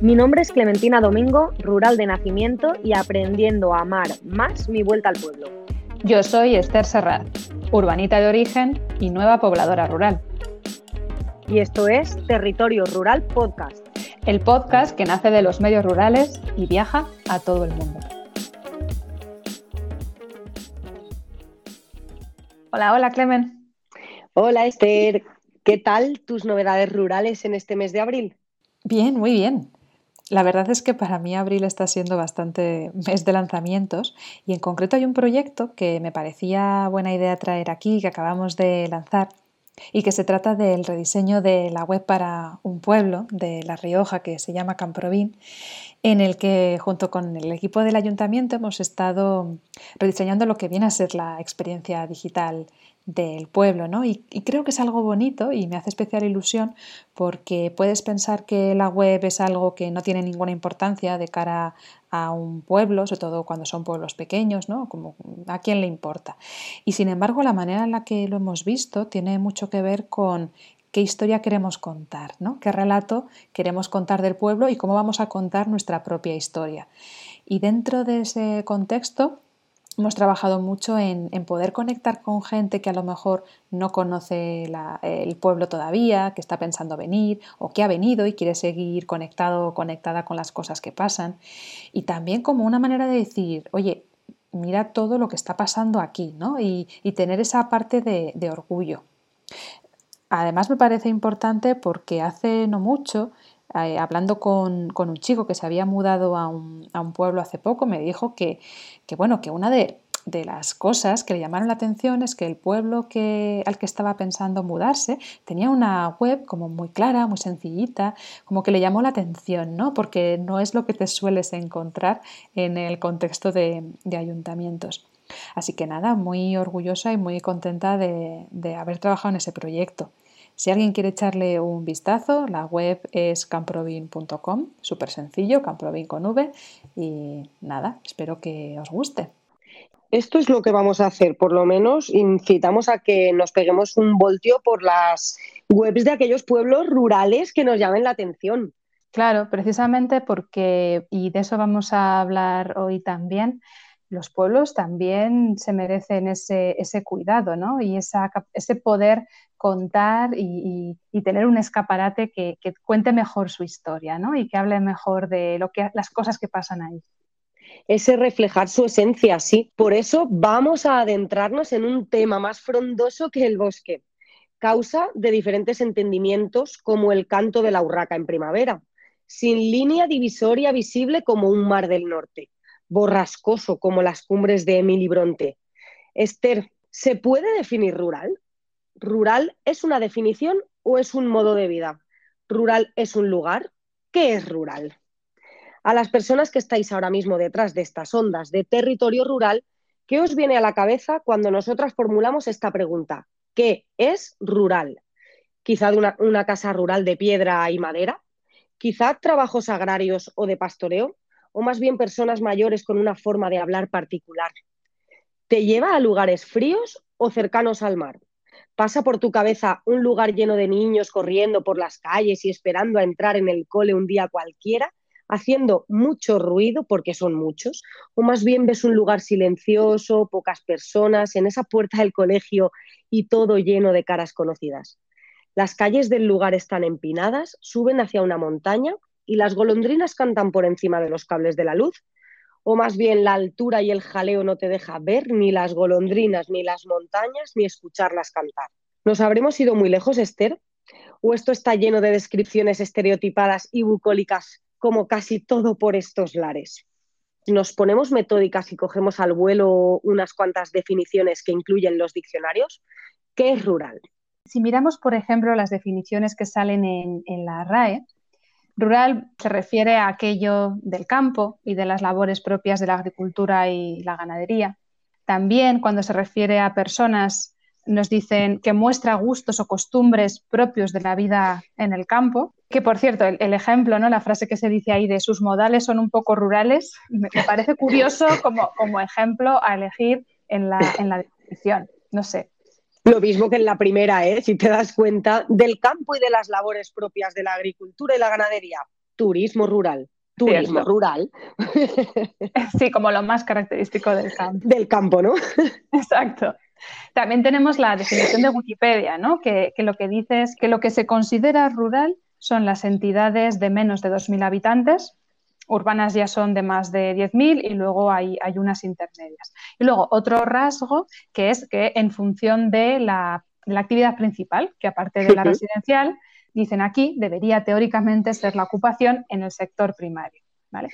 Mi nombre es Clementina Domingo, rural de nacimiento y aprendiendo a amar más mi vuelta al pueblo. Yo soy Esther Serrat, urbanita de origen y nueva pobladora rural. Y esto es Territorio Rural Podcast. El podcast que nace de los medios rurales y viaja a todo el mundo. Hola, hola Clemen. Hola Esther, ¿qué tal tus novedades rurales en este mes de abril? Bien, muy bien. La verdad es que para mí abril está siendo bastante mes de lanzamientos y en concreto hay un proyecto que me parecía buena idea traer aquí, que acabamos de lanzar y que se trata del rediseño de la web para un pueblo de La Rioja que se llama Camprovín, en el que junto con el equipo del ayuntamiento hemos estado rediseñando lo que viene a ser la experiencia digital del pueblo, ¿no? Y, creo que es algo bonito y me hace especial ilusión porque puedes pensar que la web es algo que no tiene ninguna importancia de cara a un pueblo, sobre todo cuando son pueblos pequeños, ¿no? Como a quién le importa. Y sin embargo, la manera en la que lo hemos visto tiene mucho que ver con qué historia queremos contar, ¿no? qué relato queremos contar del pueblo y cómo vamos a contar nuestra propia historia. Y dentro de ese contexto, hemos trabajado mucho en, poder conectar con gente que a lo mejor no conoce el pueblo todavía, que está pensando venir o que ha venido y quiere seguir conectado o conectada con las cosas que pasan. Y también como una manera de decir, oye, mira todo lo que está pasando aquí, ¿no? Y, tener esa parte de, orgullo. Además me parece importante porque hace no mucho eh, hablando con, un chico que se había mudado a un, pueblo hace poco, me dijo que, bueno, que una de, las cosas que le llamaron la atención es que el pueblo que, al que estaba pensando mudarse tenía una web como muy clara, muy sencillita, como que le llamó la atención, ¿no? Porque no es lo que te sueles encontrar en el contexto de, ayuntamientos. Así que nada, muy orgullosa y muy contenta de haber trabajado en ese proyecto. Si alguien quiere echarle un vistazo, la web es camprovin.com, súper sencillo, camprovin con V, y nada, espero que os guste. Esto es lo que vamos a hacer, por lo menos incitamos a que nos peguemos un voltio por las webs de aquellos pueblos rurales que nos llamen la atención. Claro, precisamente porque, y de eso vamos a hablar hoy también, los pueblos también se merecen ese, ese cuidado ¿no? y esa, ese poder contar y, tener un escaparate que, cuente mejor su historia ¿no? y que hable mejor de lo que, las cosas que pasan ahí. Ese reflejar su esencia, sí. Por eso vamos a adentrarnos en un tema más frondoso que el bosque, causa de diferentes entendimientos como el canto de la urraca en primavera, sin línea divisoria visible como un mar del norte borrascoso como las cumbres de Emily Bronte. Esther, ¿se puede definir rural? ¿Rural es una definición o es un modo de vida? ¿Rural es un lugar? ¿Qué es rural? A las personas que estáis ahora mismo detrás de estas ondas de territorio rural, ¿qué os viene a la cabeza cuando nosotras formulamos esta pregunta? ¿Qué es rural? Quizá una, una casa rural de piedra y madera, quizá trabajos agrarios o de pastoreo, o más bien personas mayores con una forma de hablar particular? ¿Te lleva a lugares fríos o cercanos al mar? ¿Pasa por tu cabeza un lugar lleno de niños corriendo por las calles y esperando a entrar en el cole un día cualquiera, haciendo mucho ruido porque son muchos? ¿O más bien ves un lugar silencioso, pocas personas, en esa puerta del colegio y todo lleno de caras conocidas? Las calles del lugar están empinadas, suben hacia una montaña y las golondrinas cantan por encima de los cables de la luz? ¿O más bien la altura y el jaleo no te deja ver ni las golondrinas, ni las montañas, ni escucharlas cantar? ¿Nos habremos ido muy lejos, Esther? ¿O esto está lleno de descripciones estereotipadas y bucólicas como casi todo por estos lares? nos ponemos metódicas y cogemos al vuelo unas cuantas definiciones que incluyen los diccionarios, ¿qué es rural? Si miramos, por ejemplo, las definiciones que salen en, en la RAE, Rural se refiere a aquello del campo y de las labores propias de la agricultura y la ganadería. También cuando se refiere a personas nos dicen que muestra gustos o costumbres propios de la vida en el campo. Que por cierto, el, ejemplo, ¿no? la frase que se dice ahí de sus modales son un poco rurales, me, parece curioso como, como, ejemplo a elegir en la, en la definición. No sé. Lo mismo que en la primera, ¿eh? si te das cuenta, del campo y de las labores propias de la agricultura y la ganadería. Turismo rural. Turismo rural. Sí, como lo más característico del campo. Del campo, ¿no? Exacto. También tenemos la definición de Wikipedia, ¿no? que, lo que dice es que lo que se considera rural son las entidades de menos de 2.000 habitantes, urbanas ya son de más de 10.000 y luego hay, hay, unas intermedias. Y luego otro rasgo que es que en función de la, actividad principal, que aparte de la residencial, dicen aquí, debería teóricamente ser la ocupación en el sector primario. ¿vale?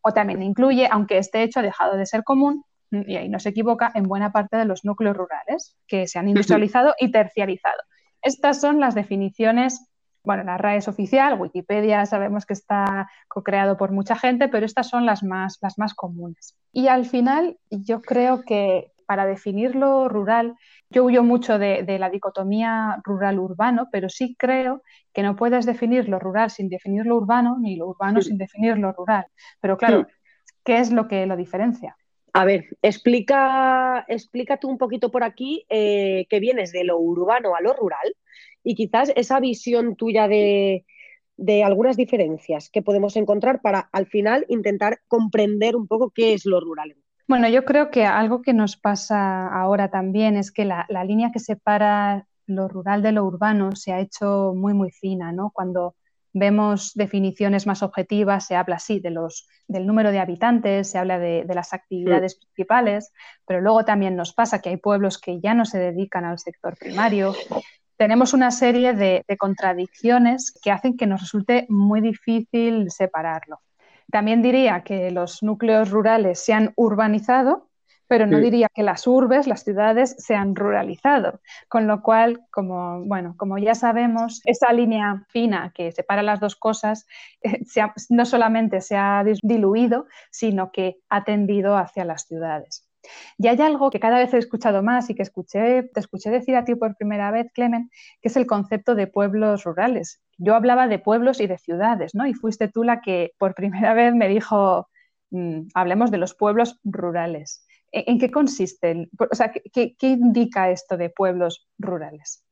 O también incluye, aunque este hecho ha dejado de ser común, y ahí no se equivoca, en buena parte de los núcleos rurales que se han industrializado y terciarizado. Estas son las definiciones, bueno, la RAE es oficial, Wikipedia sabemos que está co-creado por mucha gente, pero estas son las más, las más comunes. Y al final, yo creo que para definir lo rural, yo huyo mucho de, la dicotomía rural-urbano, pero sí creo que no puedes definir lo rural sin definir lo urbano, ni lo urbano sin definir lo rural. Pero claro, ¿qué es lo que lo diferencia? A ver, explica, explica tú un poquito por aquí eh, que vienes de lo urbano a lo rural y quizás esa visión tuya de, algunas diferencias que podemos encontrar para al final intentar comprender un poco qué es lo rural. Bueno, yo creo que algo que nos pasa ahora también es que la, la línea que separa lo rural de lo urbano se ha hecho muy, muy fina, ¿no? Cuando vemos definiciones más objetivas, se habla así de los, del número de habitantes, se habla de, las actividades principales, pero luego también nos pasa que hay pueblos que ya no se dedican al sector primario. Tenemos una serie de, de contradicciones que hacen que nos resulte muy difícil separarlo. También diría que los núcleos rurales se han urbanizado, pero no diría que las urbes, las ciudades, se han ruralizado. Con lo cual, como, bueno, como ya sabemos, esa línea fina que separa las dos cosas eh, no solamente se ha diluido, sino que ha tendido hacia las ciudades. Y hay algo que cada vez he escuchado más y que escuché, te escuché decir a ti por primera vez, Clemen, que es el concepto de pueblos rurales. Yo hablaba de pueblos y de ciudades, ¿no? Y fuiste tú la que por primera vez me dijo, mm, hablemos de los pueblos rurales. ¿En qué consiste? O sea, ¿qué, indica esto de pueblos rurales?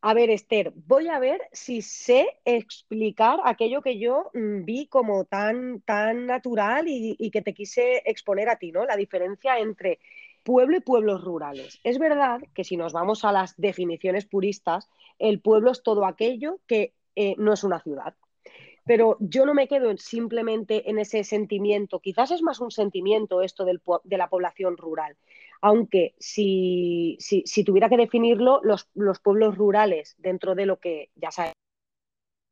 A ver, Esther, voy a ver si sé explicar aquello que yo mm, vi como tan, tan natural y, que te quise exponer a ti, ¿no? La diferencia entre pueblo y pueblos rurales. Es verdad que si nos vamos a las definiciones puristas, el pueblo es todo aquello que eh, no es una ciudad pero yo no me quedo simplemente en ese sentimiento. Quizás es más un sentimiento esto de la población rural. Aunque si, tuviera que definirlo, los, pueblos rurales, dentro de lo que ya sabemos,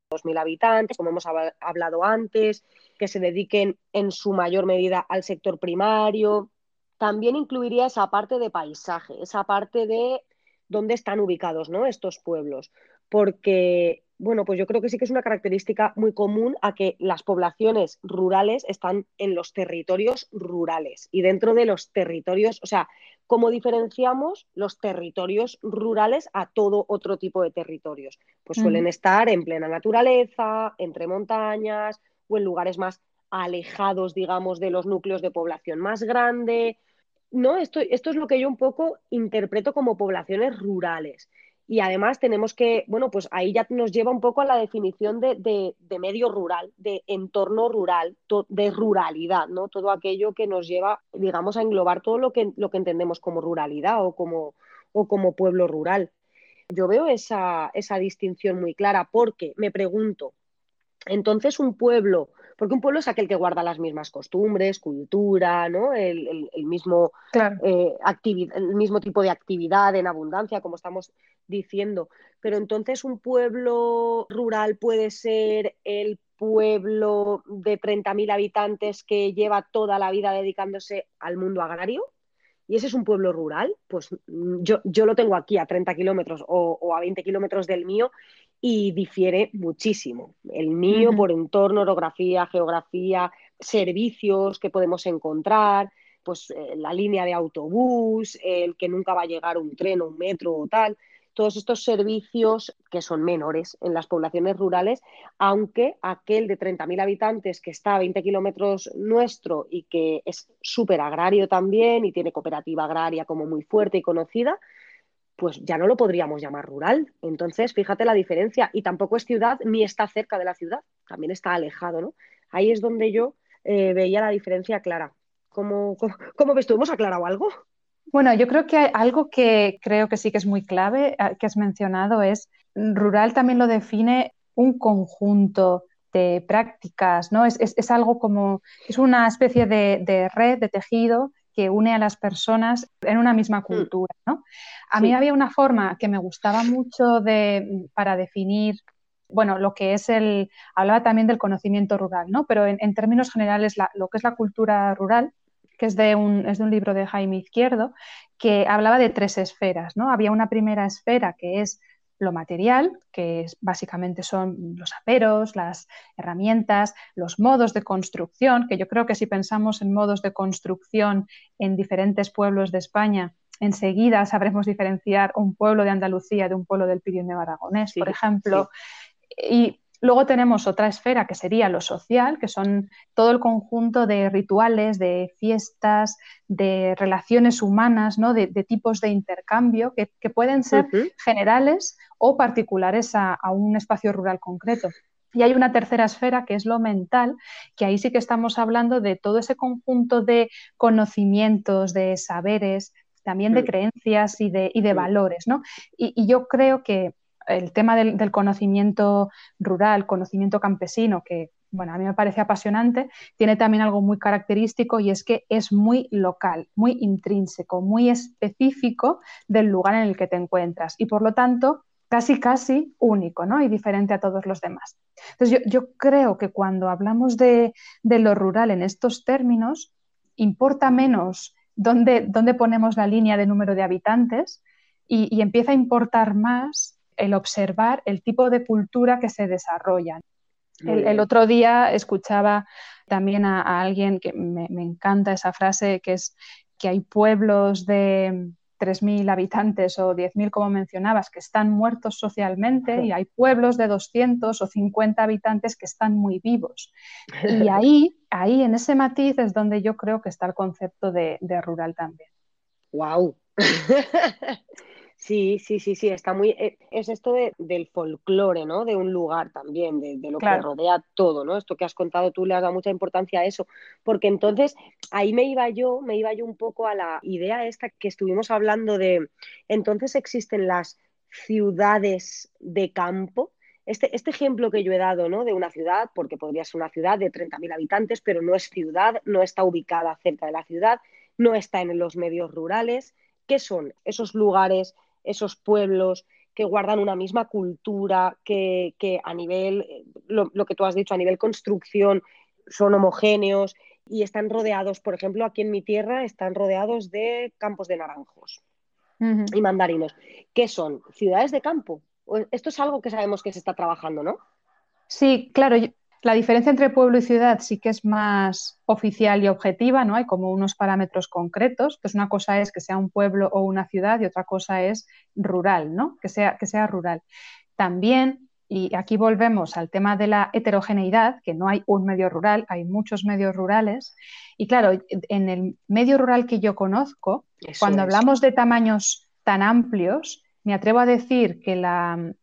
2.000 habitantes, como hemos hablado antes, que se dediquen en su mayor medida al sector primario, también incluiría esa parte de paisaje, esa parte de dónde están ubicados ¿no? estos pueblos, porque bueno, pues yo creo que sí que es una característica muy común a que las poblaciones rurales están en los territorios rurales y dentro de los territorios, o sea, ¿cómo diferenciamos los territorios rurales a todo otro tipo de territorios? Pues suelen estar en plena naturaleza, entre montañas o en lugares más alejados, digamos, de los núcleos de población más grande. No, esto, esto es lo que yo un poco interpreto como poblaciones rurales. Y además tenemos que, bueno, pues ahí ya nos lleva un poco a la definición de, medio rural, de entorno rural, de ruralidad, ¿no? Todo aquello que nos lleva, digamos, a englobar todo lo que, lo que entendemos como ruralidad o como, o como pueblo rural. Yo veo esa, esa distinción muy clara porque me pregunto, entonces un pueblo porque un pueblo es aquel que guarda las mismas costumbres, cultura, ¿no? el, mismo, eh, el mismo tipo de actividad en abundancia, como estamos diciendo. Pero entonces un pueblo rural puede ser el pueblo de 30.000 habitantes que lleva toda la vida dedicándose al mundo agrario y ese es un pueblo rural, pues mm, yo, yo lo tengo aquí a 30 kilómetros o, a 20 kilómetros del mío y difiere muchísimo. El mío por entorno, orografía, geografía, servicios que podemos encontrar. pues eh, la línea de autobús, el que nunca va a llegar un tren o un metro o tal, todos estos servicios que son menores en las poblaciones rurales, aunque aquel de 30.000 habitantes que está a 20 kilómetros nuestro y que es súper agrario también y tiene cooperativa agraria como muy fuerte y conocida, pues ya no lo podríamos llamar rural. Entonces, fíjate la diferencia. Y tampoco es ciudad ni está cerca de la ciudad, también está alejado, ¿no? Ahí es donde yo eh, veía la diferencia clara. ¿Cómo, cómo, ves tú? ¿Hemos aclarado algo? Bueno, yo creo que hay algo que creo que sí que es muy clave, ah, que has mencionado, es rural también lo define un conjunto de prácticas, ¿no? Es, algo como, es una especie de, red, de tejido que une a las personas en una misma mm. cultura, ¿no? A mí había una forma que me gustaba mucho de, para definir, bueno, lo que es el, hablaba también del conocimiento rural, ¿no? Pero en, términos generales, lo que es la cultura rural que es de, un, es de un libro de Jaime Izquierdo, que hablaba de tres esferas. ¿no? Había una primera esfera que es lo material, que básicamente son los aperos, las herramientas, los modos de construcción, que yo creo que si pensamos en modos de construcción en diferentes pueblos de España, enseguida sabremos diferenciar un pueblo de Andalucía de un pueblo del Pirineo Aragonés, por ejemplo. Y Luego tenemos otra esfera que sería lo social, que son todo el conjunto de rituales, de fiestas, de relaciones humanas, ¿no? de, tipos de intercambio que, pueden ser generales o particulares a, un espacio rural concreto. Y hay una tercera esfera que es lo mental, que ahí sí que estamos hablando de todo ese conjunto de conocimientos, de saberes, también de mm. creencias y de, mm. valores. ¿no? y, yo creo que el tema del, conocimiento rural, conocimiento campesino, que bueno, a mí me parece apasionante, tiene también algo muy característico y es que es muy local, muy intrínseco, muy específico del lugar en el que te encuentras y por lo tanto casi casi único ¿no? y diferente a todos los demás. Entonces yo, creo que cuando hablamos de, lo rural en estos términos, importa menos dónde, dónde ponemos la línea de número de habitantes y, y empieza a importar más el observar el tipo de cultura que se desarrolla. El, otro día escuchaba también a, alguien que me, encanta esa frase, que es que hay pueblos de 3.000 habitantes o 10.000, como mencionabas, que están muertos socialmente y hay pueblos de 200 o 50 habitantes que están muy vivos. Y ahí, ahí en ese matiz es donde yo creo que está el concepto de, de rural también. ¡Wow! Sí, sí, sí, sí, está muy. Eh, es esto del folclore, ¿no? De un lugar también, de, lo que rodea todo, ¿no? Esto que has contado tú le has dado mucha importancia a eso, porque entonces ahí me iba yo, me iba yo un poco a la idea esta que estuvimos hablando de. Entonces existen las ciudades de campo. Este, este ejemplo que yo he dado, ¿no? De una ciudad, porque podría ser una ciudad de 30.000 habitantes, pero no es ciudad, no está ubicada cerca de la ciudad, no está en los medios rurales. ¿Qué son esos lugares? Esos pueblos que guardan una misma cultura, que, a nivel, eh, lo, que tú has dicho, a nivel construcción, son homogéneos y están rodeados, por ejemplo, aquí en mi tierra están rodeados de campos de naranjos y mandarinos. ¿Qué son? ¿Ciudades de campo? Esto es algo que sabemos que se está trabajando, ¿no? Sí, claro. La diferencia entre pueblo y ciudad sí que es más oficial y objetiva, ¿no? Hay como unos parámetros concretos. Entonces, una cosa es que sea un pueblo o una ciudad y otra cosa es rural, ¿no? Que sea, que sea rural. También, y aquí volvemos al tema de la heterogeneidad, que no hay un medio rural, hay muchos medios rurales. Y claro, en el medio rural que yo conozco, cuando hablamos de tamaños tan amplios, me atrevo a decir que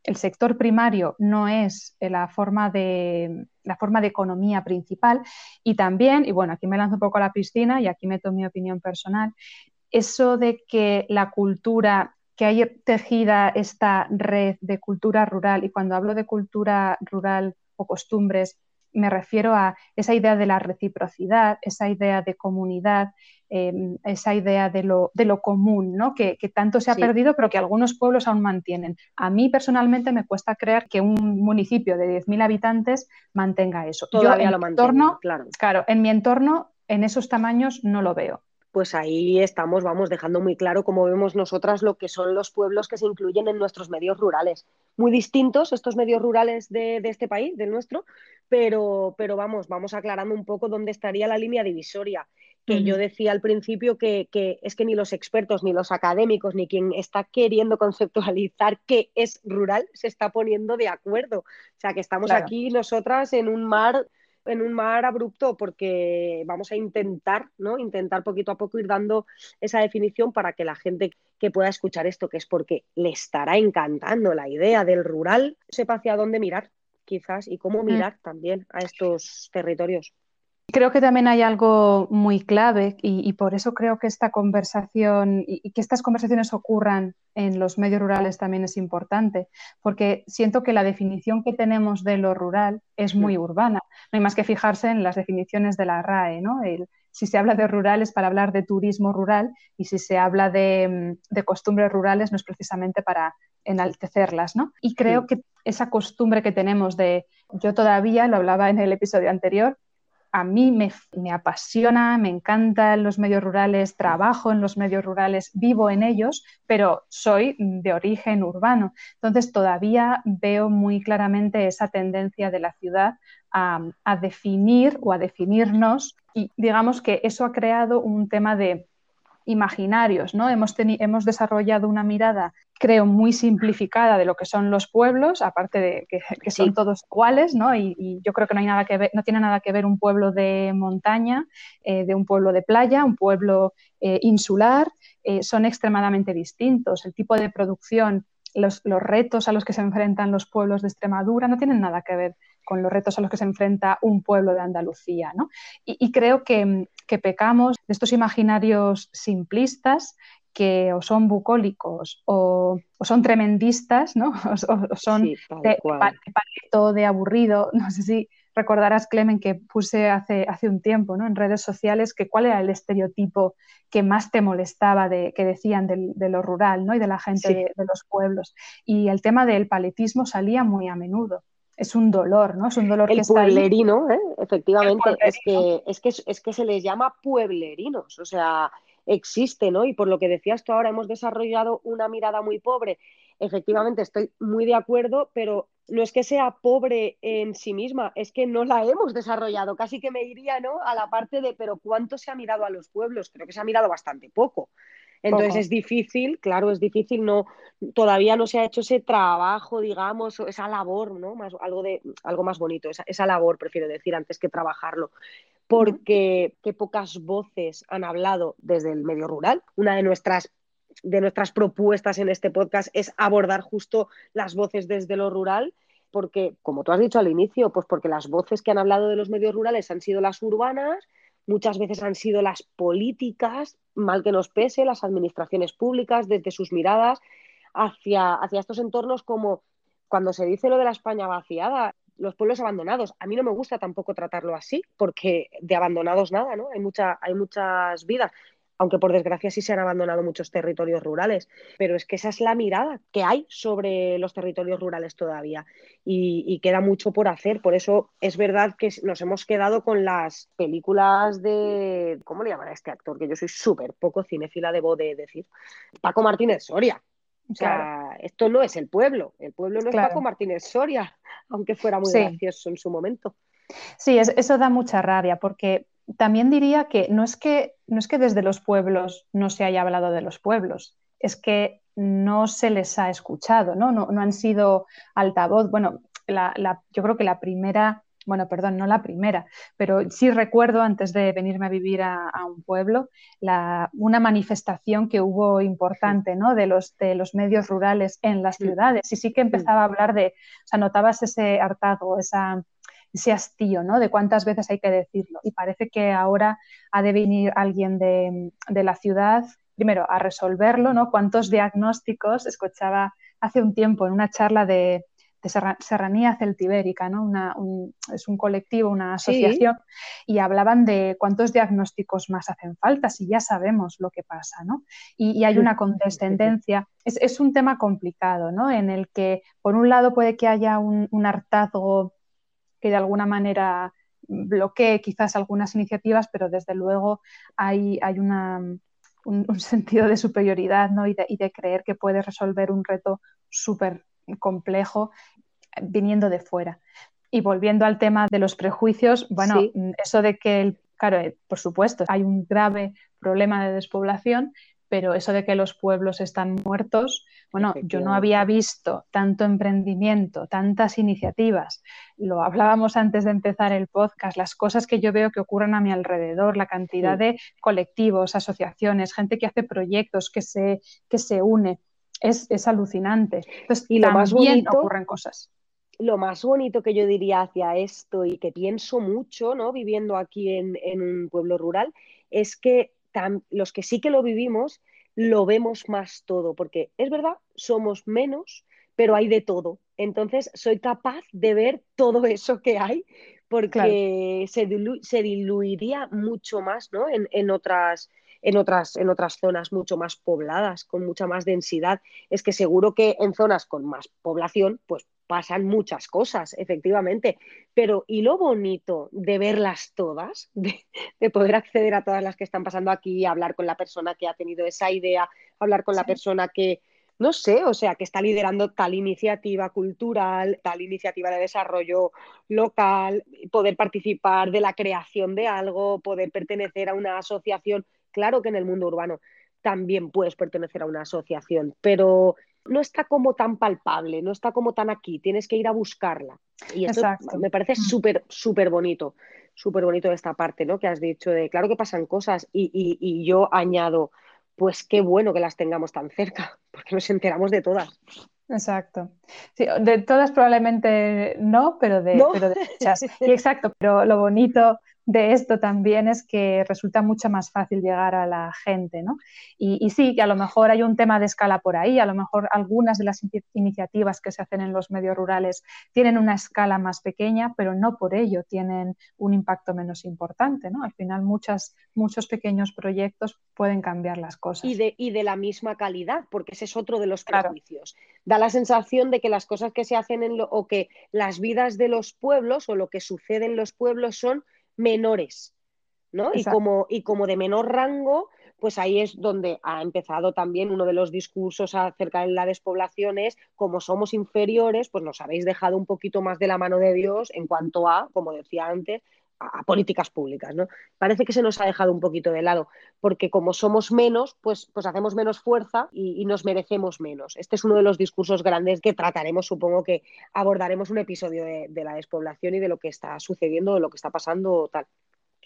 el sector primario no es la forma, de, la forma de economía principal. Y también, y bueno, aquí me lanzo un poco a la piscina y aquí meto mi opinión personal, eso de que la cultura, que hay tejida esta red de cultura rural, y cuando hablo de cultura rural o costumbres, me refiero a esa idea de la reciprocidad, esa idea de comunidad, em, esa idea de lo, de lo común, ¿no? que, tanto se ha perdido, pero que algunos pueblos aún mantienen. A mí personalmente me cuesta creer que un municipio de 10.000 habitantes mantenga eso. Todavía lo mantiene, claro. Claro, en mi entorno, en esos tamaños no lo veo pues ahí estamos, vamos, dejando muy claro cómo vemos nosotras lo que son los pueblos que se incluyen en nuestros medios rurales. Muy distintos estos medios rurales de, este país, del nuestro, pero, pero vamos, vamos aclarando un poco dónde estaría la línea divisoria. que yo decía al principio que, es que ni los expertos, ni los académicos, ni quien está queriendo conceptualizar qué es rural se está poniendo de acuerdo. O sea, que estamos aquí nosotras en un mar en un mar abrupto porque vamos a intentar, ¿no? Intentar poquito a poco ir dando esa definición para que la gente que pueda escuchar esto, que es porque le estará encantando la idea del rural, sepa hacia dónde mirar, quizás, y cómo mirar también a estos territorios. Creo que también hay algo muy clave y, por eso creo que esta conversación y, que estas conversaciones ocurran en los medios rurales también es importante, porque siento que la definición que tenemos de lo rural es muy urbana. No hay más que fijarse en las definiciones de la RAE, ¿no? si se habla de rural es para hablar de turismo rural y si se habla de, costumbres rurales no es precisamente para enaltecerlas, ¿no? Y creo que esa costumbre que tenemos de, yo todavía, lo hablaba en el episodio anterior, a mí me, apasiona, me encantan los medios rurales, trabajo en los medios rurales, vivo en ellos, pero soy de origen urbano. Entonces todavía veo muy claramente esa tendencia de la ciudad a, definir o a definirnos y digamos que eso ha creado un tema de imaginarios, ¿no? Hemos, hemos desarrollado una mirada, creo, muy simplificada de lo que son los pueblos, aparte de que, son todos iguales, ¿no? Y, yo creo que no hay nada que ver, no tiene nada que ver un pueblo de montaña, eh, de un pueblo de playa, un pueblo eh, insular, eh, son extremadamente distintos. El tipo de producción, los, retos a los que se enfrentan los pueblos de Extremadura no tienen nada que ver con los retos a los que se enfrenta un pueblo de Andalucía. ¿no? y, creo que, que pecamos de estos imaginarios simplistas que o son bucólicos o, son tremendistas, ¿no? O, son de, de, de aburrido. No sé si recordarás, Clemen, que puse hace, hace un tiempo ¿no? en redes sociales que cuál era el estereotipo que más te molestaba de, que decían de, lo rural ¿no? y de la gente de, de, los pueblos. Y el tema del paletismo salía muy a menudo es un dolor, ¿no? Es un dolor el que pueblerino, ¿eh? efectivamente, es que, es, que, es que se les llama pueblerinos, o sea, existe, ¿no? Y por lo que decías tú ahora, hemos desarrollado una mirada muy pobre. Efectivamente, estoy muy de acuerdo, pero no es que sea pobre en sí misma, es que no la hemos desarrollado. Casi que me iría, ¿no? A la parte de, pero ¿cuánto se ha mirado a los pueblos? Creo que se ha mirado bastante poco. Entonces es difícil, claro, es difícil, no, todavía no se ha hecho ese trabajo, digamos, esa labor, ¿no? Más, algo, de, algo más bonito, esa, esa labor, prefiero decir, antes que trabajarlo. Porque qué pocas voces han hablado desde el medio rural. Una de nuestras de nuestras propuestas en este podcast es abordar justo las voces desde lo rural porque, como tú has dicho al inicio, pues porque las voces que han hablado de los medios rurales han sido las urbanas, muchas veces han sido las políticas, mal que nos pese, las administraciones públicas, desde sus miradas hacia, hacia estos entornos como cuando se dice lo de la España vaciada, los pueblos abandonados. A mí no me gusta tampoco tratarlo así, porque de abandonados nada, ¿no? Hay, mucha, hay muchas vidas aunque por desgracia sí se han abandonado muchos territorios rurales, pero es que esa es la mirada que hay sobre los territorios rurales todavía y, queda mucho por hacer. Por eso es verdad que nos hemos quedado con las películas de, ¿cómo le llaman a este actor? Que yo soy súper poco cinéfila, debo de decir. Paco Martínez Soria. O sea, esto no es el pueblo, el pueblo no es Paco Martínez Soria, aunque fuera muy gracioso en su momento. Sí, eso da mucha rabia porque también diría que no es que, no es que desde los pueblos no se haya hablado de los pueblos, es que no se les ha escuchado, ¿no? No, han sido altavoz. Bueno, yo creo que la primera, bueno, perdón, no la primera, pero sí recuerdo antes de venirme a vivir a, un pueblo, una manifestación que hubo importante, ¿no? De los, de los medios rurales en las ciudades. Y sí que empezaba a hablar de, o sea, notabas ese hartazgo, esa ese hastío, ¿no? De cuántas veces hay que decirlo. Y parece que ahora ha de venir alguien de, la ciudad, primero, a resolverlo, ¿no? Cuántos diagnósticos escuchaba hace un tiempo en una charla de, Serranía Celtibérica, ¿no? es un colectivo, una asociación, y hablaban de cuántos diagnósticos más hacen falta, si ya sabemos lo que pasa, ¿no? Y, hay una condescendencia. Es, es, un tema complicado, ¿no? En el que, por un lado, puede que haya un, un hartazgo que de alguna manera bloquee quizás algunas iniciativas, pero desde luego hay, hay un, sentido de superioridad ¿no? y, de, creer que puede resolver un reto súper complejo viniendo de fuera. Y volviendo al tema de los prejuicios, bueno, eso de que Claro, eh, por supuesto, hay un grave problema de despoblación, pero eso de que los pueblos están muertos, bueno, yo no había visto tanto emprendimiento, tantas iniciativas. Lo hablábamos antes de empezar el podcast, las cosas que yo veo que ocurren a mi alrededor, la cantidad de colectivos, asociaciones, gente que hace proyectos, que se, que se une. Es, alucinante. Entonces, y lo más bonito, ocurren cosas. Lo más bonito que yo diría hacia esto y que pienso mucho, ¿no? Viviendo aquí en, en un pueblo rural, es que los que sí que lo vivimos, lo vemos más todo, porque es verdad, somos menos, pero hay de todo. Entonces, soy capaz de ver todo eso que hay, porque se, diluiría mucho más ¿no? en, otras, en, otras, en otras zonas mucho más pobladas, con mucha más densidad. Es que seguro que en zonas con más población, pues pasan muchas cosas, efectivamente, pero ¿y lo bonito de verlas todas? De, poder acceder a todas las que están pasando aquí, hablar con la persona que ha tenido esa idea, hablar con la persona que, no sé, o sea, que está liderando tal iniciativa cultural, tal iniciativa de desarrollo local, poder participar de la creación de algo, poder pertenecer a una asociación. Claro que en el mundo urbano también puedes pertenecer a una asociación, pero no está como tan palpable, no está como tan aquí, tienes que ir a buscarla. Y esto me parece mm. súper, súper bonito, súper bonito esta parte, ¿no? Que has dicho de, claro que pasan cosas y, yo añado, pues qué bueno que las tengamos tan cerca, porque nos enteramos de todas. Exacto. de todas probablemente no, pero de, Pero de muchas. exacto, pero lo bonito de esto también es que resulta mucho más fácil llegar a la gente, ¿no? Y, sí, que a lo mejor hay un tema de escala por ahí, a lo mejor algunas de las iniciativas que se hacen en los medios rurales tienen una escala más pequeña, pero no por ello tienen un impacto menos importante, ¿no? Al final muchas, muchos pequeños proyectos pueden cambiar las cosas. Y de, y de la misma calidad, porque ese es otro de los prejuicios. Da la sensación de que las cosas que se hacen en o que las vidas de los pueblos o lo que sucede en los pueblos son menores, ¿no? Y como, y como de menor rango, pues ahí es donde ha empezado también uno de los discursos acerca de la despoblación es, como somos inferiores, pues nos habéis dejado un poquito más de la mano de Dios en cuanto a, como decía antes, a, políticas públicas, ¿no? Parece que se nos ha dejado un poquito de lado, porque como somos menos, pues, pues hacemos menos fuerza y, nos merecemos menos. Este es uno de los discursos grandes que trataremos, supongo que abordaremos un episodio de, de la despoblación y de lo que está sucediendo, de lo que está pasando, tal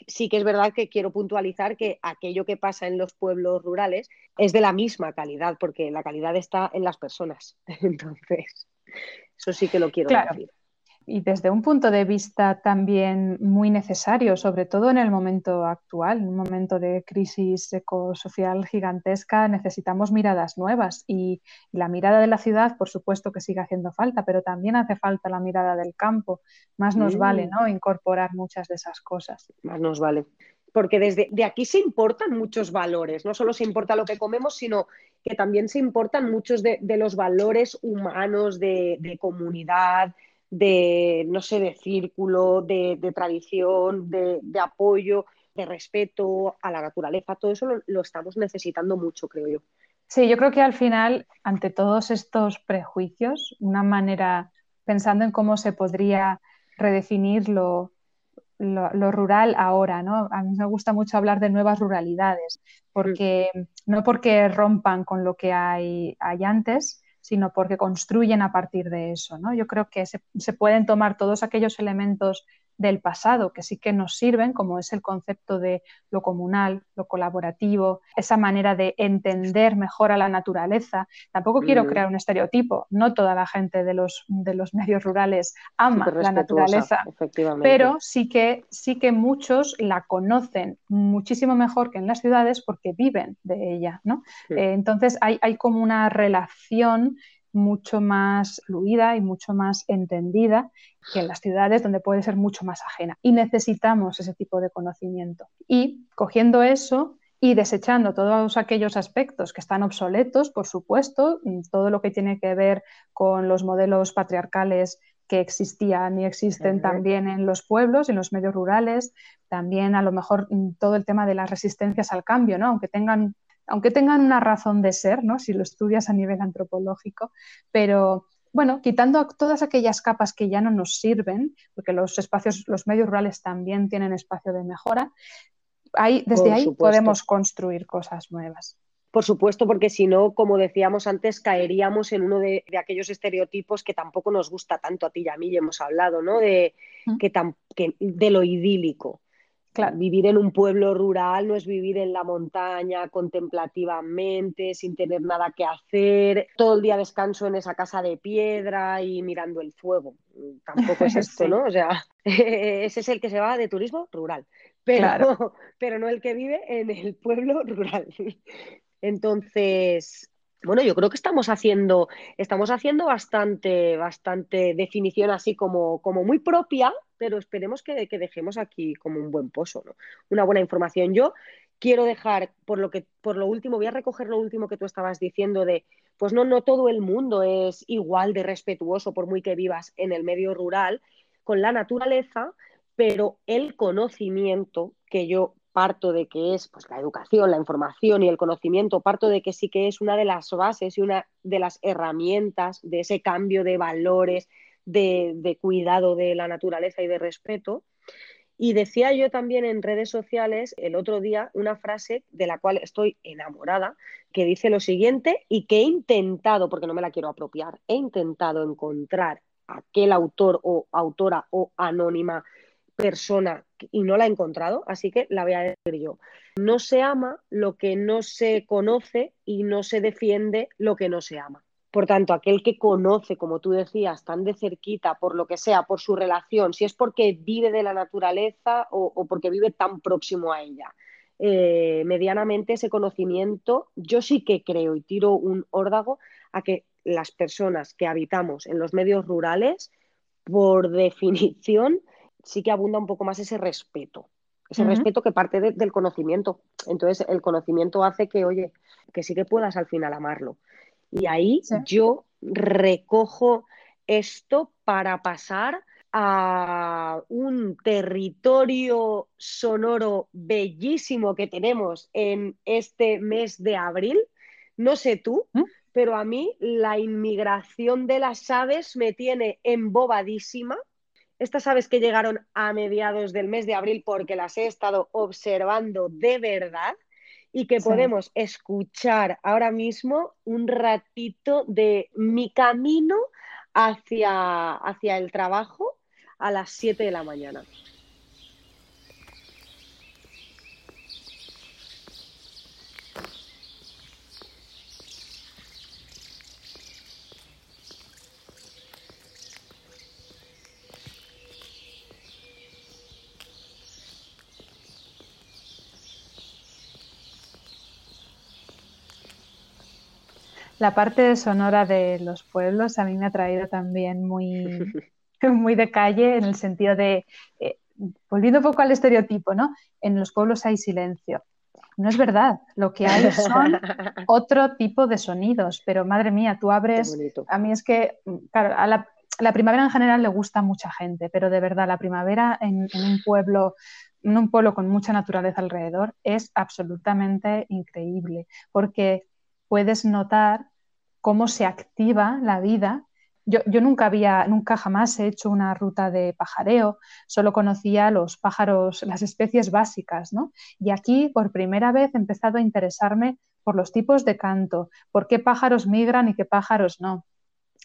sí que es verdad que quiero puntualizar que aquello que pasa en los pueblos rurales es de la misma calidad, porque la calidad está en las personas. Entonces, eso sí que lo quiero decir y desde un punto de vista también muy necesario, sobre todo en el momento actual, en un momento de crisis ecosocial gigantesca, necesitamos miradas nuevas y la mirada de la ciudad, por supuesto que sigue haciendo falta, pero también hace falta la mirada del campo. Más nos vale mm. ¿no? incorporar muchas de esas cosas. Más nos vale. Porque desde de aquí se importan muchos valores, no solo se importa lo que comemos, sino que también se importan muchos de, los valores humanos de, de comunidad, de, no sé, de círculo, de, tradición, de, apoyo, de respeto a la naturaleza. Todo eso lo, estamos necesitando mucho, creo yo. Sí, yo creo que al final, ante todos estos prejuicios, una manera, pensando en cómo se podría redefinir lo, rural ahora, ¿no? A mí me gusta mucho hablar de nuevas ruralidades, porque no porque rompan con lo que hay, hay antes, sino porque construyen a partir de eso. ¿no? Yo creo que se, se pueden tomar todos aquellos elementos del pasado que sí que nos sirven, como es el concepto de lo comunal, lo colaborativo, esa manera de entender mejor a la naturaleza. Tampoco quiero crear un estereotipo, no toda la gente de los, de los medios rurales ama la naturaleza, pero sí que, sí que muchos la conocen muchísimo mejor que en las ciudades porque viven de ella. ¿no? Eh, entonces hay, hay como una relación mucho más fluida y mucho más entendida que en las ciudades donde puede ser mucho más ajena. Y necesitamos ese tipo de conocimiento. Y cogiendo eso y desechando todos aquellos aspectos que están obsoletos, por supuesto, todo lo que tiene que ver con los modelos patriarcales que existían y existen también en los pueblos, en los medios rurales, también a lo mejor todo el tema de las resistencias al cambio, ¿no? aunque tengan aunque tengan una razón de ser, ¿no? si lo estudias a nivel antropológico, pero bueno, quitando todas aquellas capas que ya no nos sirven, porque los espacios, los medios rurales también tienen espacio de mejora, ahí, desde ahí podemos construir cosas nuevas. Por supuesto, porque si no, como decíamos antes, caeríamos en uno de, aquellos estereotipos que tampoco nos gusta tanto a ti y a mí, y hemos hablado, ¿no? De, que, de lo idílico. Vivir en un pueblo rural no es vivir en la montaña contemplativamente, sin tener nada que hacer, todo el día descanso en esa casa de piedra y mirando el fuego. Tampoco es esto, ¿no? O sea, ese es el que se va de turismo rural, pero, pero no el que vive en el pueblo rural. Entonces, bueno, yo creo que estamos haciendo, estamos haciendo bastante, bastante definición así como, como muy propia, pero esperemos que, dejemos aquí como un buen pozo, ¿no? Una buena información. Yo quiero dejar, por lo que, por lo último, voy a recoger lo último que tú estabas diciendo de, pues no, no todo el mundo es igual de respetuoso, por muy que vivas en el medio rural, con la naturaleza, pero el conocimiento que yo parto de que es pues, la educación, la información y el conocimiento, parto de que sí que es una de las bases y una de las herramientas de ese cambio de valores, de, cuidado de la naturaleza y de respeto. Y decía yo también en redes sociales el otro día una frase de la cual estoy enamorada, que dice lo siguiente y que he intentado, porque no me la quiero apropiar, he intentado encontrar aquel autor o autora o anónima persona y no la he encontrado, así que la voy a decir yo. No se ama lo que no se conoce y no se defiende lo que no se ama. Por tanto, aquel que conoce, como tú decías, tan de cerquita, por lo que sea, por su relación, si es porque vive de la naturaleza o, porque vive tan próximo a ella, eh, medianamente ese conocimiento, yo sí que creo y tiro un órdago a que las personas que habitamos en los medios rurales, por definición, sí que abunda un poco más ese respeto, ese respeto que parte del conocimiento. Entonces, el conocimiento hace que, oye, que sí que puedas al final amarlo. Y ahí yo recojo esto para pasar a un territorio sonoro bellísimo que tenemos en este mes de abril. No sé tú, ¿Mm? pero a mí la inmigración de las aves me tiene embobadísima estas aves que llegaron a mediados del mes de abril porque las he estado observando de verdad y que podemos escuchar ahora mismo un ratito de mi camino hacia, hacia el trabajo a las 7 de la mañana. La parte sonora de los pueblos a mí me ha traído también muy, muy de calle en el sentido de, eh, volviendo un poco al estereotipo, ¿no? En los pueblos hay silencio. No es verdad, lo que hay son otro tipo de sonidos, pero madre mía, tú abres, a mí es que, claro, a la, primavera en general le gusta a mucha gente, pero de verdad la primavera en, en un pueblo en un pueblo con mucha naturaleza alrededor es absolutamente increíble, porque puedes notar cómo se activa la vida. Yo, nunca había, nunca jamás he hecho una ruta de pajareo, solo conocía los pájaros, las especies básicas, ¿no? Y aquí por primera vez he empezado a interesarme por los tipos de canto, por qué pájaros migran y qué pájaros no.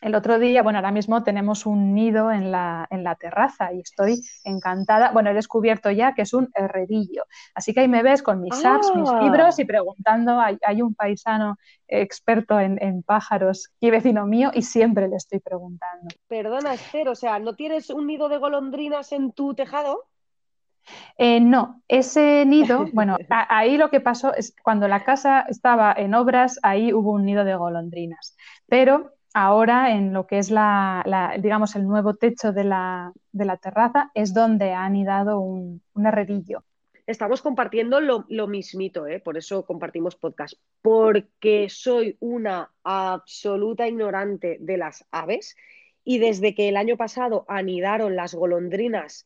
El otro día, bueno, ahora mismo tenemos un nido en la, en la, terraza y estoy encantada. Bueno, he descubierto ya que es un herrerillo. Así que ahí me ves con mis apps, mis ah. libros y preguntando. Hay, un paisano experto en, pájaros y vecino mío y siempre le estoy preguntando. Perdona, Esther, o sea, ¿no tienes un nido de golondrinas en tu tejado? Eh, no, ese nido, bueno, ahí lo que pasó es cuando la casa estaba en obras, ahí hubo un nido de golondrinas. Pero ahora en lo que es la, digamos, el nuevo techo de la, terraza es donde ha anidado un, un herrerillo. Estamos compartiendo lo, mismito, ¿eh? por eso compartimos podcast, porque soy una absoluta ignorante de las aves y desde que el año pasado anidaron las golondrinas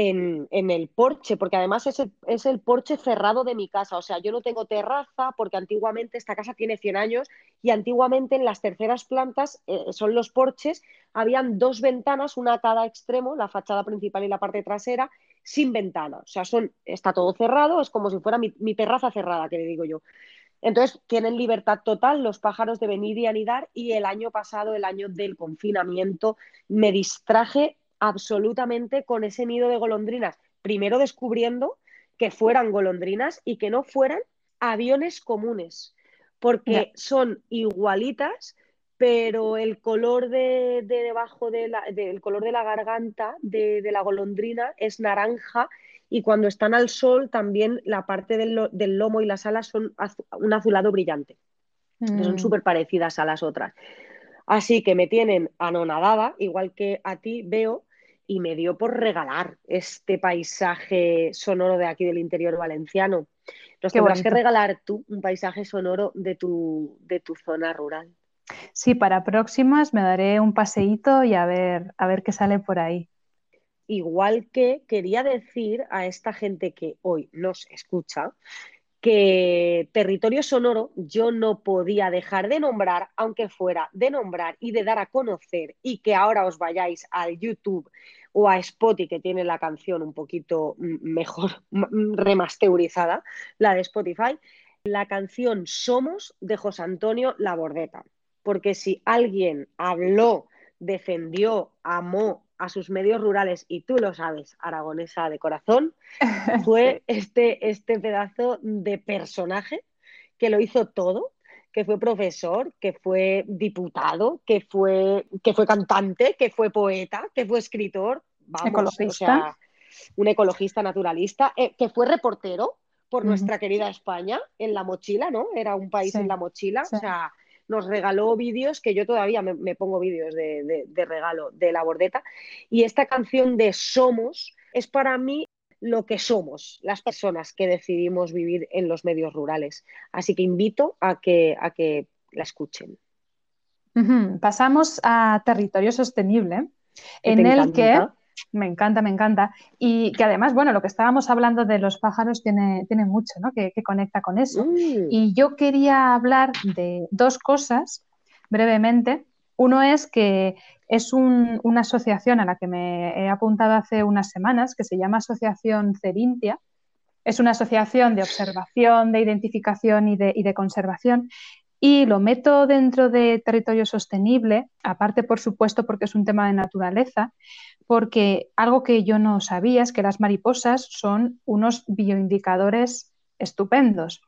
en, el porche, porque además es el, es el, porche cerrado de mi casa. O sea, yo no tengo terraza porque antiguamente esta casa tiene 100 años y antiguamente en las terceras plantas eh, son los porches, habían dos ventanas, una a cada extremo, la fachada principal y la parte trasera, sin ventana. O sea, son, está todo cerrado, es como si fuera mi, mi terraza cerrada, que le digo yo. Entonces, tienen libertad total los pájaros de venir y anidar y el año pasado, el año del confinamiento, me distraje absolutamente con ese nido de golondrinas, primero descubriendo que fueran golondrinas y que no fueran aviones comunes, porque son igualitas, pero el color de, debajo de la, color de la garganta de, la golondrina es naranja y cuando están al sol también la parte del, lomo y las alas son un azulado brillante. Son mm. súper parecidas a las otras. Así que me tienen anonadada, igual que a ti veo, y me dio por regalar este paisaje sonoro de aquí del interior valenciano. Nos tendrás que regalar tú un paisaje sonoro de tu, de tu zona rural. Sí, para próximas me daré un paseíto y a ver, a ver qué sale por ahí. Igual que quería decir a esta gente que hoy nos escucha que territorio sonoro yo no podía dejar de nombrar, aunque fuera de nombrar y de dar a conocer, y que ahora os vayáis al YouTube o a Spotify, que tiene la canción un poquito mejor remasterizada, la de Spotify, la canción Somos de José Antonio Labordeta. Porque si alguien habló, defendió, amó a sus medios rurales, y tú lo sabes, aragonesa de corazón, fue este, este pedazo de personaje que lo hizo todo, que fue profesor, que fue diputado, que fue, que fue cantante, que fue poeta, que fue escritor, vamos, o sea, un ecologista naturalista, eh, que fue reportero por nuestra querida España en la mochila, ¿no? Era un país en la mochila, o sea, nos regaló vídeos, que yo todavía me, pongo vídeos de, regalo de la bordeta, y esta canción de Somos es para mí lo que somos, las personas que decidimos vivir en los medios rurales. Así que invito a que, a que la escuchen. Pasamos a territorio sostenible, en el que me encanta, me encanta. Y que además, bueno, lo que estábamos hablando de los pájaros tiene, tiene mucho, ¿no? Que, conecta con eso. Mm. Y yo quería hablar de dos cosas brevemente. Uno es que es una asociación a la que me he apuntado hace unas semanas, que se llama Asociación Cerintia. Es una asociación de observación, de identificación y de, y de conservación y lo meto dentro de territorio sostenible, aparte por supuesto porque es un tema de naturaleza, porque algo que yo no sabía es que las mariposas son unos bioindicadores estupendos.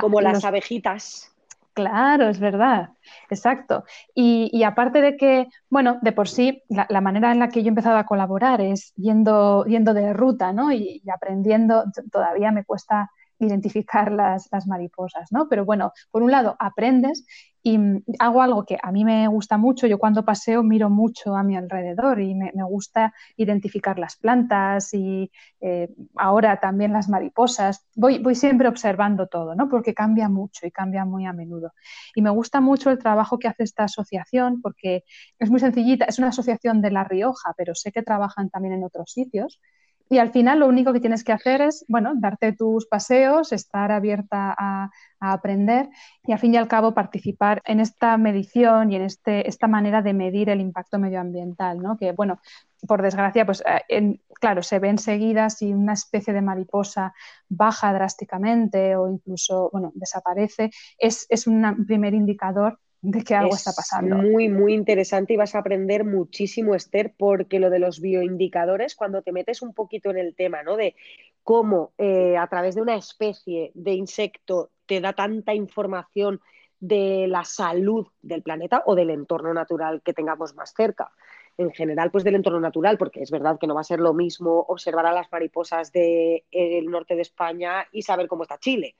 Como las abejitas. Claro, es verdad, exacto. Y, aparte de que, bueno, de por sí, la, manera en la que yo he empezado a colaborar es yendo, yendo de ruta, ¿no? y aprendiendo, todavía me cuesta identificar las, mariposas, ¿no? Pero bueno, por un lado aprendes y hago algo que a mí me gusta mucho. Yo cuando paseo miro mucho a mi alrededor y me, gusta identificar las plantas y eh, ahora también las mariposas. Voy, voy siempre observando todo, ¿no? Porque cambia mucho y cambia muy a menudo. Y me gusta mucho el trabajo que hace esta asociación porque es muy sencillita. Es una asociación de La Rioja, pero sé que trabajan también en otros sitios y al final lo único que tienes que hacer es, bueno, darte tus paseos, estar abierta a, aprender y al fin y al cabo participar en esta medición y en este, esta manera de medir el impacto medioambiental, ¿no? Que, bueno, por desgracia, pues eh, claro, se ve enseguida si una especie de mariposa baja drásticamente o incluso, bueno, desaparece, es, es un primer indicador de que algo está pasando. Muy, muy interesante y vas a aprender muchísimo, Esther, porque lo de los bioindicadores, cuando te metes un poquito en el tema, ¿no? De cómo eh, a través de una especie de insecto te da tanta información de la salud del planeta o del entorno natural que tengamos más cerca. En general, pues del entorno natural, porque es verdad que no va a ser lo mismo observar a las mariposas del norte de España y saber cómo está Chile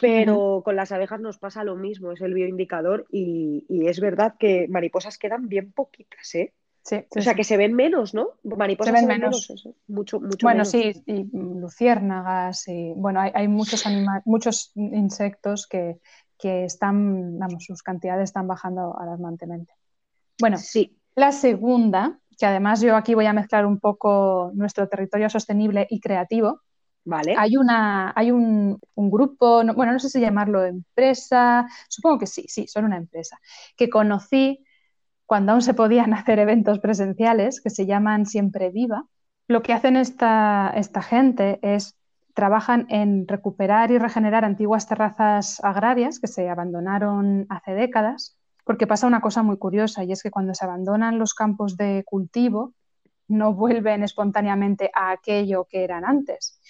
pero con las abejas nos pasa lo mismo, es el bioindicador y, es verdad que mariposas quedan bien poquitas, ¿eh? Sí, o sea, que se ven menos, ¿no? Mariposas se ven, menos. mucho, mucho bueno, sí, y luciérnagas, y bueno, hay, muchos animales, muchos insectos que, que, están, vamos, sus cantidades están bajando alarmantemente. Bueno, sí. La segunda que además yo aquí voy a mezclar un poco nuestro territorio sostenible y creativo. Hay, una, hay un, grupo, bueno, no sé si llamarlo empresa, supongo que sí, sí, son una empresa, que conocí cuando aún se podían hacer eventos presenciales, que se llaman Siempre Viva. Lo que hacen esta, esta gente es trabajan en recuperar y regenerar antiguas terrazas agrarias que se abandonaron hace décadas, porque pasa una cosa muy curiosa y es que cuando se abandonan los campos de cultivo, no vuelven espontáneamente a aquello que eran antes,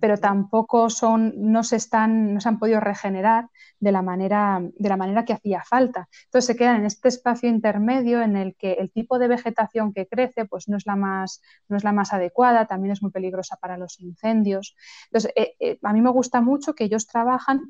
pero tampoco son, no se están, no se han podido regenerar de la manera, de la manera que hacía falta. Entonces se quedan en este espacio intermedio en el que el tipo de vegetación que crece pues no es la más, no es la más adecuada, también es muy peligrosa para los incendios. Entonces, eh, eh, a mí me gusta mucho que ellos trabajan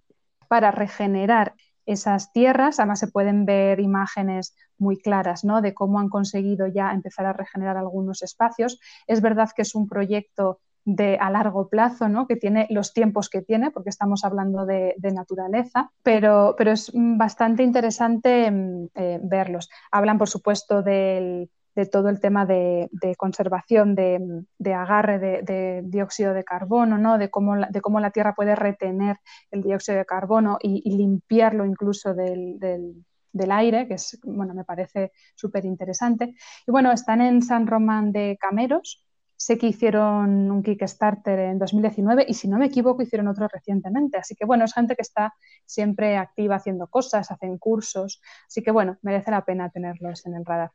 para regenerar esas tierras. Además, se pueden ver imágenes muy claras ¿no? de cómo han conseguido ya empezar a regenerar algunos espacios. Es verdad que es un proyecto de a largo plazo, ¿no? que tiene los tiempos que tiene, porque estamos hablando de, naturaleza, pero, pero, es bastante interesante mm, eh, verlos. Hablan, por supuesto, de todo el tema de, conservación, de, agarre de, dióxido de carbono, ¿no? de, cómo la, de cómo la Tierra puede retener el dióxido de carbono y, limpiarlo incluso del, del aire, que es, bueno, me parece súper interesante. Y bueno, están en San Román de Cameros, Sé que hicieron un Kickstarter en 2019 y si no me equivoco hicieron otro recientemente. Así que bueno, es gente que está siempre activa haciendo cosas, hacen cursos. Así que bueno, merece la pena tenerlos en el radar.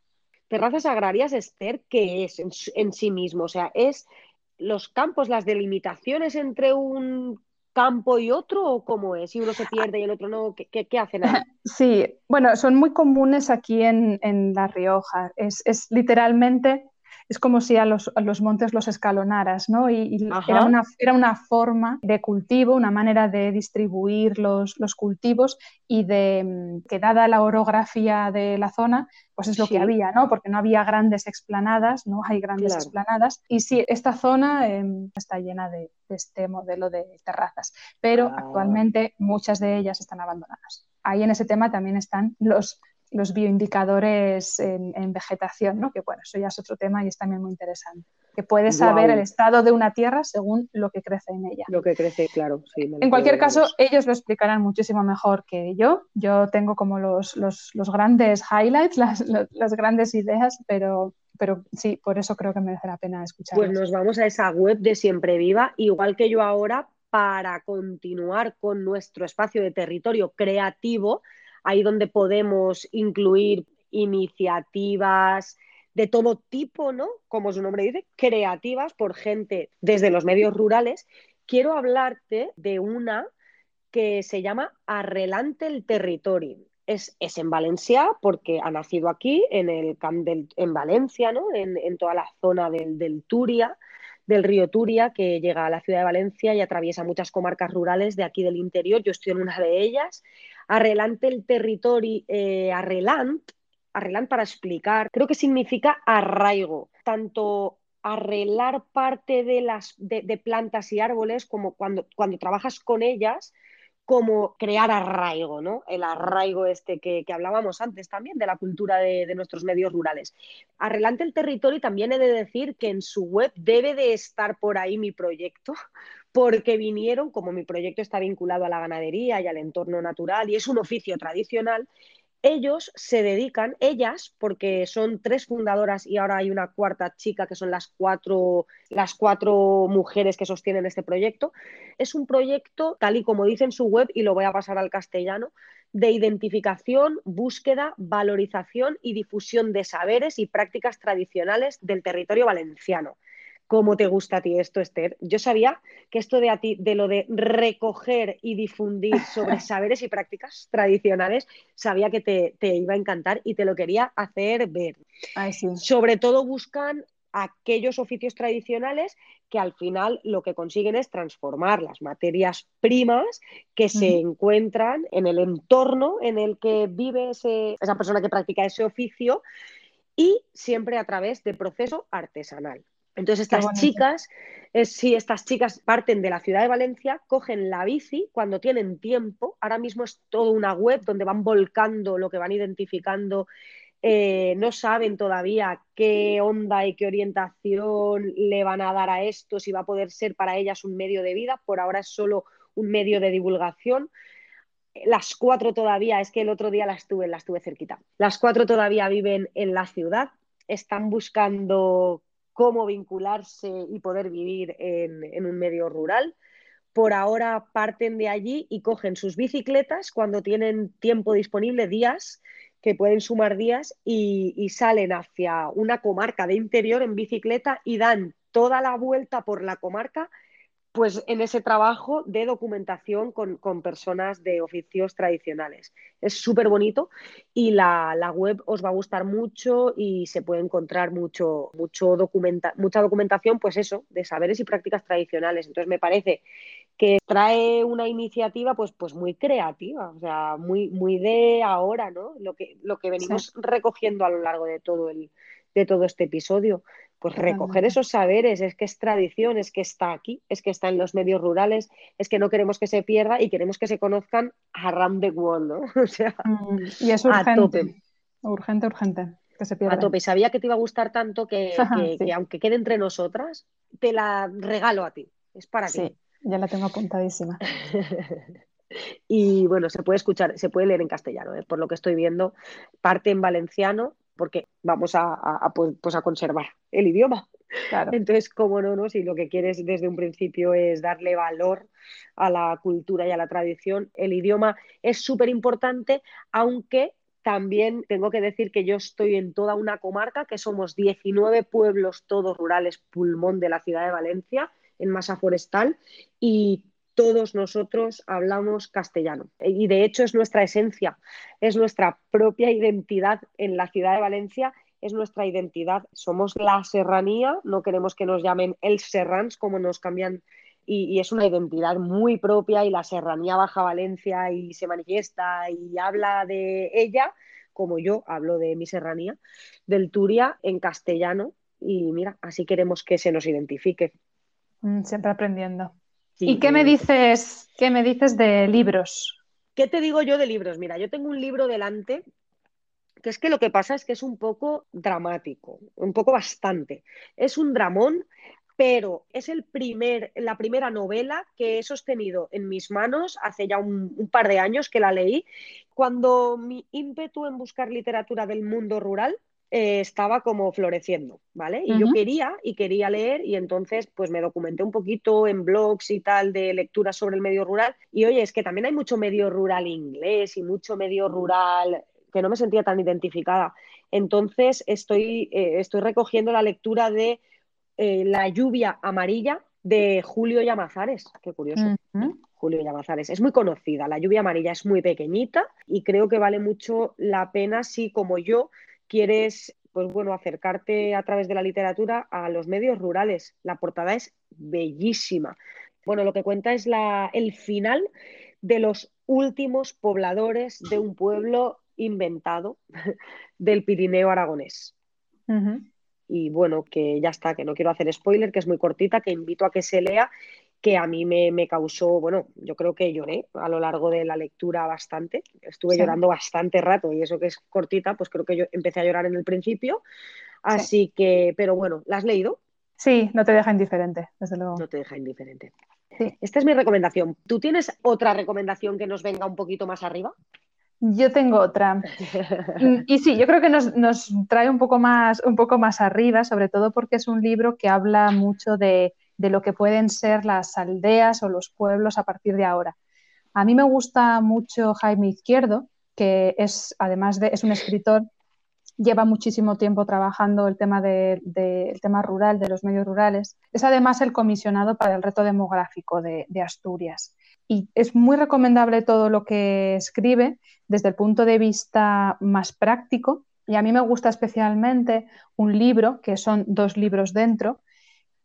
Terrazas agrarias, Esther, ¿qué es en, sí mismo? O sea, ¿es los campos, las delimitaciones entre un campo y otro o cómo es? Si uno se pierde y el otro no, ¿qué, qué, hacen ahí? Sí, bueno, son muy comunes aquí en, en La Rioja. Es, es, literalmente es como si a los, montes los escalonaras, ¿no? Y, era, una, era, una, forma de cultivo, una manera de distribuir los, cultivos y de mm, que dada la orografía de la zona, pues es lo que había, ¿no? Porque no había grandes explanadas, no hay grandes explanadas. Y sí, esta zona em, está llena de, este modelo de terrazas, pero ah. actualmente muchas de ellas están abandonadas. Ahí en ese tema también están los los bioindicadores en, vegetación, ¿no? que bueno, eso ya es otro tema y es también muy interesante. Que puedes saber el estado de una tierra según lo que crece en ella. Lo que crece, claro. Sí, en cualquier caso, ellos lo explicarán muchísimo mejor que yo. Yo tengo como los, los, grandes highlights, las, las, grandes ideas, pero, pero sí, por eso creo que merece la pena escuchar. Pues nos vamos a esa web de Siempre Viva, igual que yo ahora, para continuar con nuestro espacio de territorio creativo ahí donde podemos incluir iniciativas de todo tipo, ¿no? Como su nombre dice, creativas por gente desde los medios rurales. Quiero hablarte de una que se llama Arrelante el Territorio. Es, en Valencia porque ha nacido aquí, en, el en Valencia, ¿no? en, toda la zona del, del Turia, del río Turia, que llega a la ciudad de Valencia y atraviesa muchas comarcas rurales de aquí del interior. Yo estoy en una de ellas Arrelante el territorio, eh, arrelant, para explicar, creo que significa arraigo, tanto arreglar parte de las de, plantas y árboles como cuando, cuando trabajas con ellas como crear arraigo, ¿no? El arraigo este que, hablábamos antes también de la cultura de, de, nuestros medios rurales. Arrelante el territorio también he de decir que en su web debe de estar por ahí mi proyecto, porque vinieron, como mi proyecto está vinculado a la ganadería y al entorno natural y es un oficio tradicional, ellos se dedican, ellas, porque son tres fundadoras y ahora hay una cuarta chica que son las cuatro, las cuatro mujeres que sostienen este proyecto, es un proyecto, tal y como dice en su web, y lo voy a pasar al castellano, de identificación, búsqueda, valorización y difusión de saberes y prácticas tradicionales del territorio valenciano cómo te gusta a ti esto, Esther. Yo sabía que esto de a ti, de lo de recoger y difundir sobre saberes y prácticas tradicionales, sabía que te, iba a encantar y te lo quería hacer ver. Sobre todo buscan aquellos oficios tradicionales que al final lo que consiguen es transformar las materias primas que se encuentran en el entorno en el que vive esa persona que practica ese oficio y siempre a través de proceso artesanal. Entonces estas chicas, si estas chicas parten de la ciudad de Valencia, cogen la bici cuando tienen tiempo, ahora mismo es toda una web donde van volcando lo que van identificando eh, no saben todavía qué onda y qué orientación le van a dar a esto, si va a poder ser para ellas un medio de vida. Por ahora es solo un medio de divulgación. Las cuatro todavía, es que el otro día las tuve, las tuve cerquita. Las cuatro todavía viven en la ciudad, están buscando cómo vincularse y poder vivir en, un medio rural. Por ahora parten de allí y cogen sus bicicletas cuando tienen tiempo disponible, días, que pueden sumar días y, salen hacia una comarca de interior en bicicleta y dan toda la vuelta por la comarca pues en ese trabajo de documentación con, personas de oficios tradicionales. Es súper bonito y la, web os va a gustar mucho y se puede encontrar mucho, mucho documenta, mucha documentación, pues eso, de saberes y prácticas tradicionales. Entonces me parece que trae una iniciativa pues, pues muy creativa, o sea, muy, muy de ahora, ¿no? Lo que, lo que venimos recogiendo a lo largo de todo, el, de todo este episodio. Pues recoger esos saberes, es que es tradición, es que está aquí, es que está en los medios rurales, es que no queremos que se pierda y queremos que se conozcan around the world, ¿no? O sea, mm, y es urgente, urgente, urgente. Que se pierda. A tope, sabía que te iba a gustar tanto que, que, aunque quede entre nosotras, te la regalo a ti, es para ti. Ya la tengo apuntadísima. y bueno, se puede escuchar, se puede leer en castellano, ¿eh? por lo que estoy viendo. Parte en valenciano, porque vamos a, pues, pues, a conservar el idioma. Entonces, cómo no, no, si lo que quieres desde un principio es darle valor a la cultura y a la tradición, el idioma es súper importante, aunque también tengo que decir que yo estoy en toda una comarca, que somos 19 pueblos todos rurales pulmón de la ciudad de Valencia, en masa forestal y todos nosotros hablamos castellano. Y de hecho es nuestra esencia, es nuestra propia identidad en la ciudad de Valencia, es nuestra identidad. Somos la serranía, no queremos que nos llamen el serrans como nos cambian. Y, es una identidad muy propia y la serranía baja Valencia y se manifiesta y habla de ella, como yo hablo de mi serranía, del Turia en castellano. Y mira, así queremos que se nos identifique. Mm, siempre aprendiendo. ¿Y qué me dices, qué me dices de libros? ¿Qué te digo yo de libros? Mira, yo tengo un libro delante que es que lo que pasa es que es un poco dramático, un poco bastante. Es un dramón, pero es el primer, la primera novela que he sostenido en mis manos hace ya un, un par de años que la leí, cuando mi ímpetu en buscar literatura del mundo rural eh, estaba como floreciendo, ¿vale? Y yo quería y quería leer y entonces pues me documenté un poquito en blogs y tal de lectura sobre el medio rural y oye, es que también hay mucho medio rural inglés y mucho medio rural que no me sentía tan identificada. Entonces estoy, eh, estoy recogiendo la lectura de eh, La lluvia amarilla de Julio Llamazares, qué curioso. Julio Llamazares. Es muy conocida, la lluvia amarilla es muy pequeñita y creo que vale mucho la pena si como yo quieres pues bueno, acercarte a través de la literatura a los medios rurales. La portada es bellísima. Bueno, lo que cuenta es la, el final de los últimos pobladores de un pueblo inventado del Pirineo aragonés. Y bueno, que ya está, que no quiero hacer spoiler, que es muy cortita, que invito a que se lea que a mí me, causó, bueno, yo creo que lloré a lo largo de la lectura bastante, estuve llorando bastante rato y eso que es cortita, pues creo que yo empecé a llorar en el principio, así que, pero bueno, ¿la has leído? Sí, no te deja indiferente, desde luego. No te deja indiferente. Esta es mi recomendación. ¿Tú tienes otra recomendación que nos venga un poquito más arriba? Yo tengo otra. Mm, y sí, yo creo que nos, nos, trae un poco, más, un poco más arriba, sobre todo porque es un libro que habla mucho de de lo que pueden ser las aldeas o los pueblos a partir de ahora. A mí me gusta mucho Jaime Izquierdo, que es, además de, es un escritor, lleva muchísimo tiempo trabajando el tema, de, tema rural, de los medios rurales. Es además el comisionado para el reto demográfico de, de Asturias. Y es muy recomendable todo lo que escribe desde el punto de vista más práctico. Y a mí me gusta especialmente un libro, que son dos libros dentro,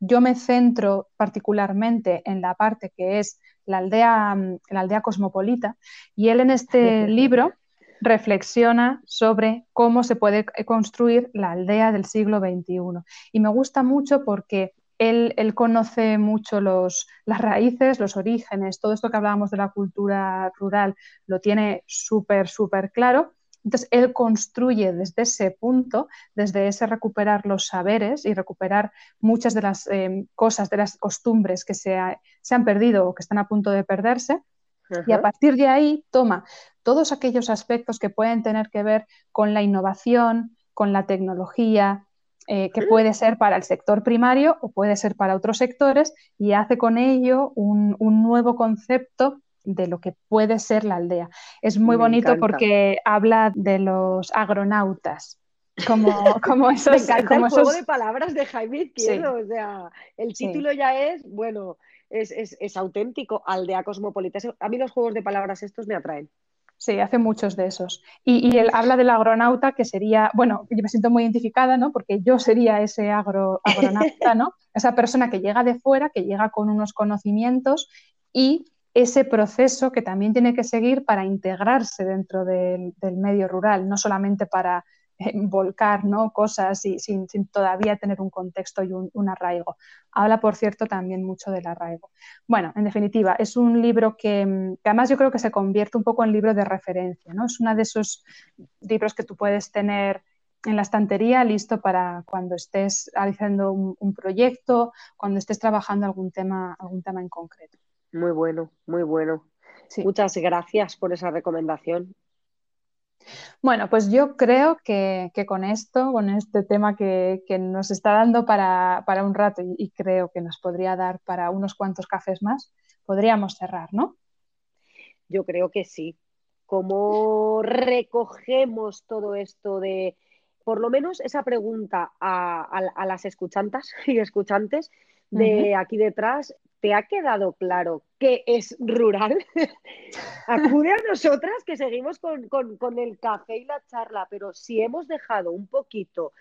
yo me centro particularmente en la parte que es la aldea, mm, la aldea cosmopolita y él en este libro reflexiona sobre cómo se puede construir la aldea del siglo XXI. Y me gusta mucho porque él, conoce mucho los, las raíces, los orígenes, todo esto que hablábamos de la cultura rural lo tiene súper, súper claro Entonces, él construye desde ese punto, desde ese recuperar los saberes y recuperar muchas de las eh, cosas, de las costumbres que se, se, han perdido o que están a punto de perderse. Y a partir de ahí toma todos aquellos aspectos que pueden tener que ver con la innovación, con la tecnología, eh, que puede ser para el sector primario o puede ser para otros sectores y hace con ello un, nuevo concepto de lo que puede ser la aldea. Es muy bonito porque habla de los agronautas. Como, como esos, Me encanta el juego de palabras de Jaime Izquierdo. O sea, el título ya es, bueno, es, es, es auténtico, aldea cosmopolita. A mí los juegos de palabras estos me atraen. Sí, hace muchos de esos. Y, él habla del agronauta, que sería, bueno, yo me siento muy identificada, ¿no? Porque yo sería ese agro, agronauta, ¿no? Esa persona que llega de fuera, que llega con unos conocimientos y ese proceso que también tiene que seguir para integrarse dentro del medio rural, no solamente para volcar ¿no? cosas y, sin, todavía tener un contexto y un, arraigo. Habla, por cierto, también mucho del arraigo. Bueno, en definitiva, es un libro que, además yo creo que se convierte un poco en libro de referencia. ¿no? Es uno de esos libros que tú puedes tener en la estantería listo para cuando estés realizando un, proyecto, cuando estés trabajando algún tema, algún tema en concreto. Muy bueno, muy bueno. Muchas gracias por esa recomendación. Bueno, pues yo creo que, con esto, con este tema que, nos está dando para, un rato y, creo que nos podría dar para unos cuantos cafés más, podríamos cerrar, ¿no? Yo creo que sí. ¿Cómo recogemos todo esto de, por lo menos esa pregunta a, las escuchantas y escuchantes de aquí detrás, ¿te ha quedado claro qué es rural? Acude a nosotras que seguimos con, el café y la charla, pero si hemos dejado un poquito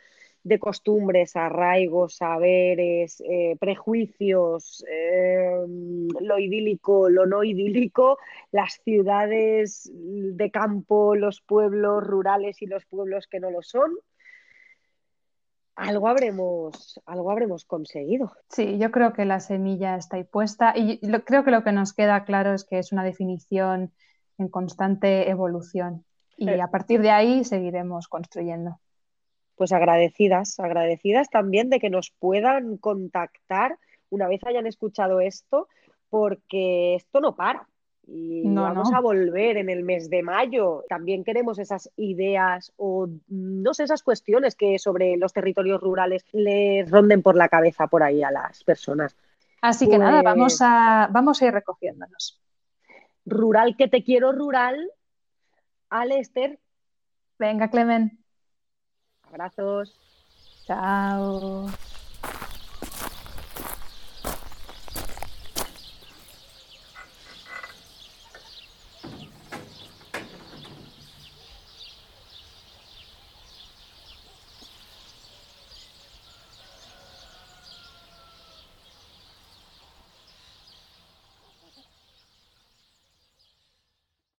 de costumbres, arraigos, saberes, eh, prejuicios, em, lo idílico, lo no idílico, las ciudades de campo, los pueblos rurales y los pueblos que no lo son, algo habremos, algo habremos conseguido. Sí, yo creo que la semilla está ahí puesta y creo que lo que nos queda claro es que es una definición en constante evolución y eh. a partir de ahí seguiremos construyendo. Pues agradecidas, agradecidas también de que nos puedan contactar una vez hayan escuchado esto, porque esto no para y vamos a volver en el mes de mayo. También queremos esas ideas o no sé, esas cuestiones que sobre los territorios rurales les ronden por la cabeza por ahí a las personas. Así que nada, vamos a, vamos a ir recogiéndonos. Rural que te quiero, rural. Alester. Venga, Clemen. Abrazos. Chao.